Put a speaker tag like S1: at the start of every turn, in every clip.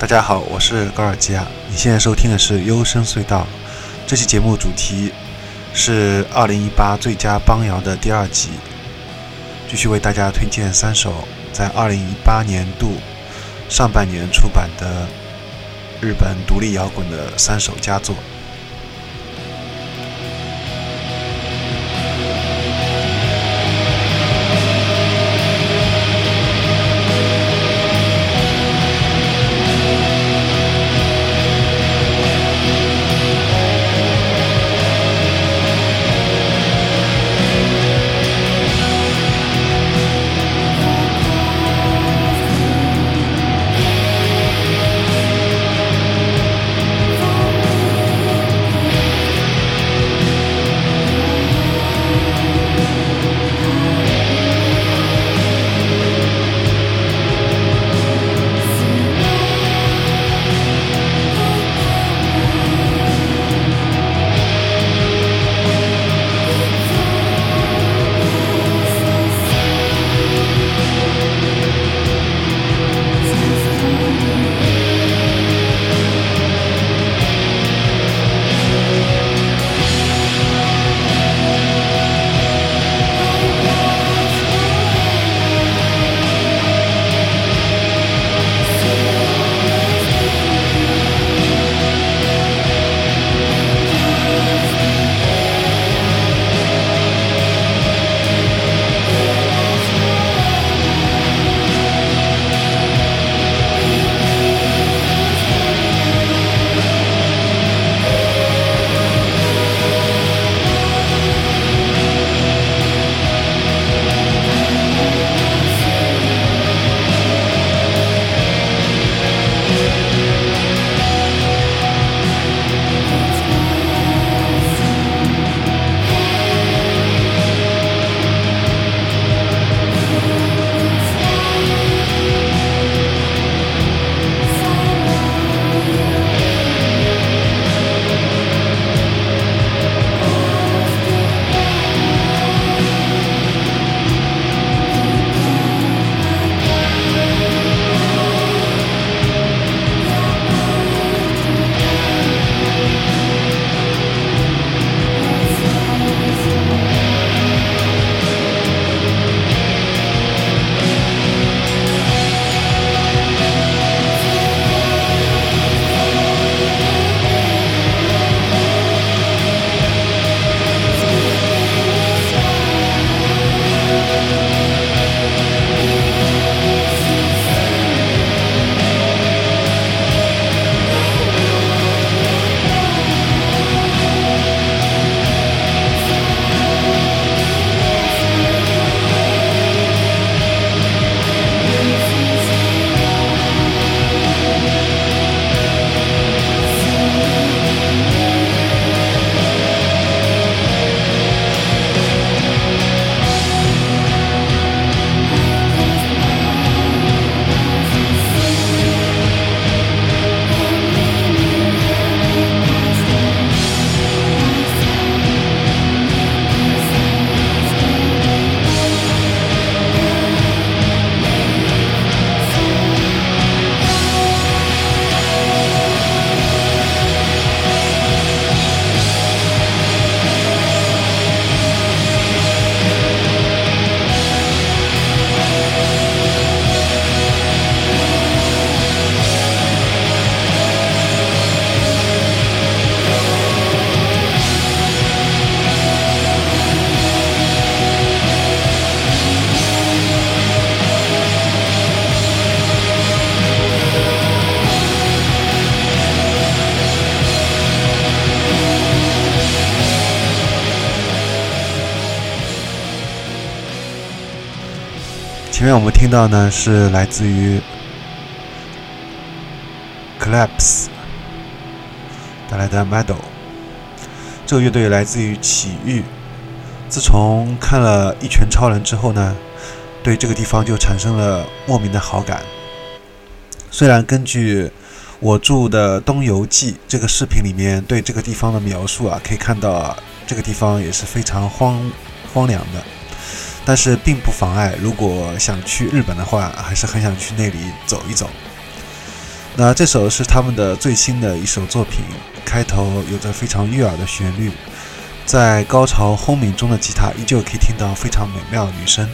S1: 大家好，我是高尔基亚。你现在收听的是幽深隧道。这期节目主题是二零一八最佳邦谣的第二集，继续为大家推荐三首在二零一八年度上半年出版的日本独立摇滚的三首佳作。前面我们听到呢是来自于
S2: Collapse 带来的 Medal。这个乐队来自于启域。自从看了一拳超人之后呢，对这个地方就产生了莫名的好感。虽然根据我住的东游记这个视频里面对这个地方的描述啊，可以看到啊，这个地方也是非常荒荒凉的。但是并不妨碍，如果想去日本的话，还是很想去那里走一走。那这首是他们的最新的一首作品，开头有着非常悦耳的旋律，在高潮轰鸣中的吉他依旧可以听到非常美妙的女声。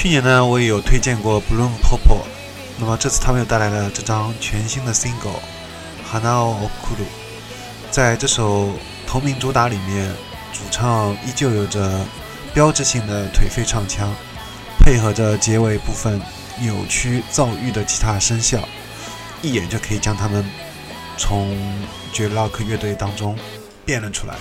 S2: 去年呢，我也有推荐过 Bloom Popo 那么这次他们又带来了这张全新的 single《Hanao Okuru》。在这首同名主打里面，主唱依旧有着标志性的颓废唱腔，配合着结尾部分扭曲躁郁的吉他声效，一眼就可以将他们从绝 rock 乐队当中辨认出来。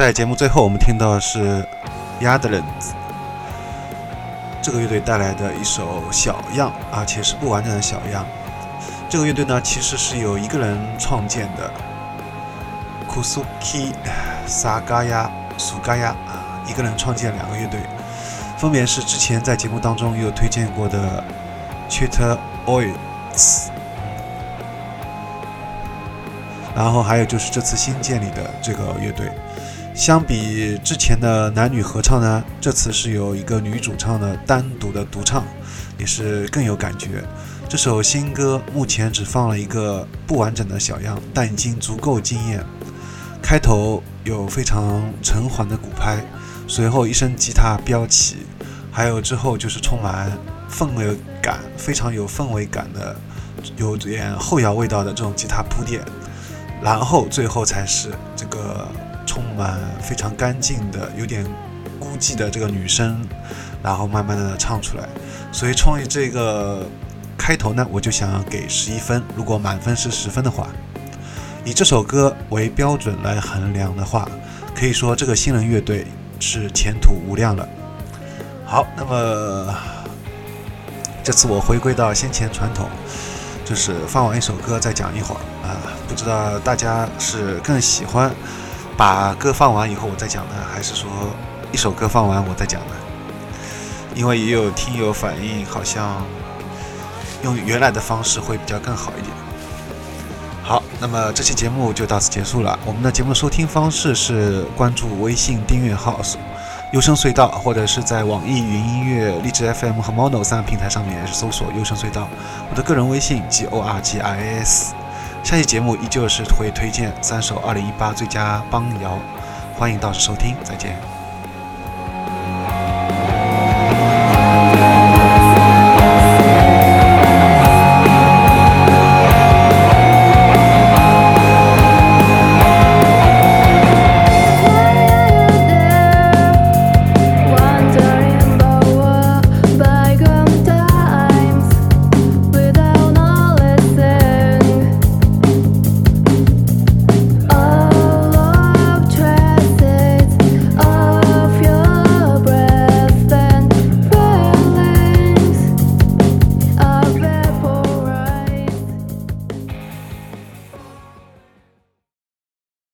S1: 在节目最后，我们听到的是 y a d l a n d s 这个乐队带来的一首小样，而且是不完整的小样。这个乐队呢，其实是由一个人创建的，Kusuki Sagaya Sugaya 啊，一个人创建两个乐队，分别是之前在节目当中有推荐过的 Cheetah Oils，然后还有就是这次新建立的这个乐队。相比之前的男女合唱呢，这次是有一个女主唱的单独的独唱，也是更有感觉。这首新歌目前只放了一个不完整的小样，但已经足够惊艳。开头有非常沉缓的鼓拍，随后一声吉他飙起，还有之后就是充满氛围感、非常有氛围感的、有点后摇味道的这种吉他铺垫，然后最后才是这个。充满非常干净的、有点孤寂的这个女声，然后慢慢的唱出来。所以创意这个开头呢，我就想给十一分。如果满分是十分的话，以这首歌为标准来衡量的话，可以说这个新人乐队是前途无量了。好，那么这次我回归到先前传统，就是放完一首歌再讲一会儿啊。不知道大家是更喜欢。把歌放完以后我再讲呢，还是说一首歌放完我再讲呢？因为也有听友反映，好像用原来的方式会比较更好一点。好，那么这期节目就到此结束了。我们的节目收听方式是关注微信订阅号“优声隧道”，或者是在网易云音乐、荔枝 FM 和 Mono 三个平台上面搜索“优声隧道”。我的个人微信 G O R G I S。下期节目依旧是会推荐三首二零一八最佳邦谣，欢迎到时收听，再见。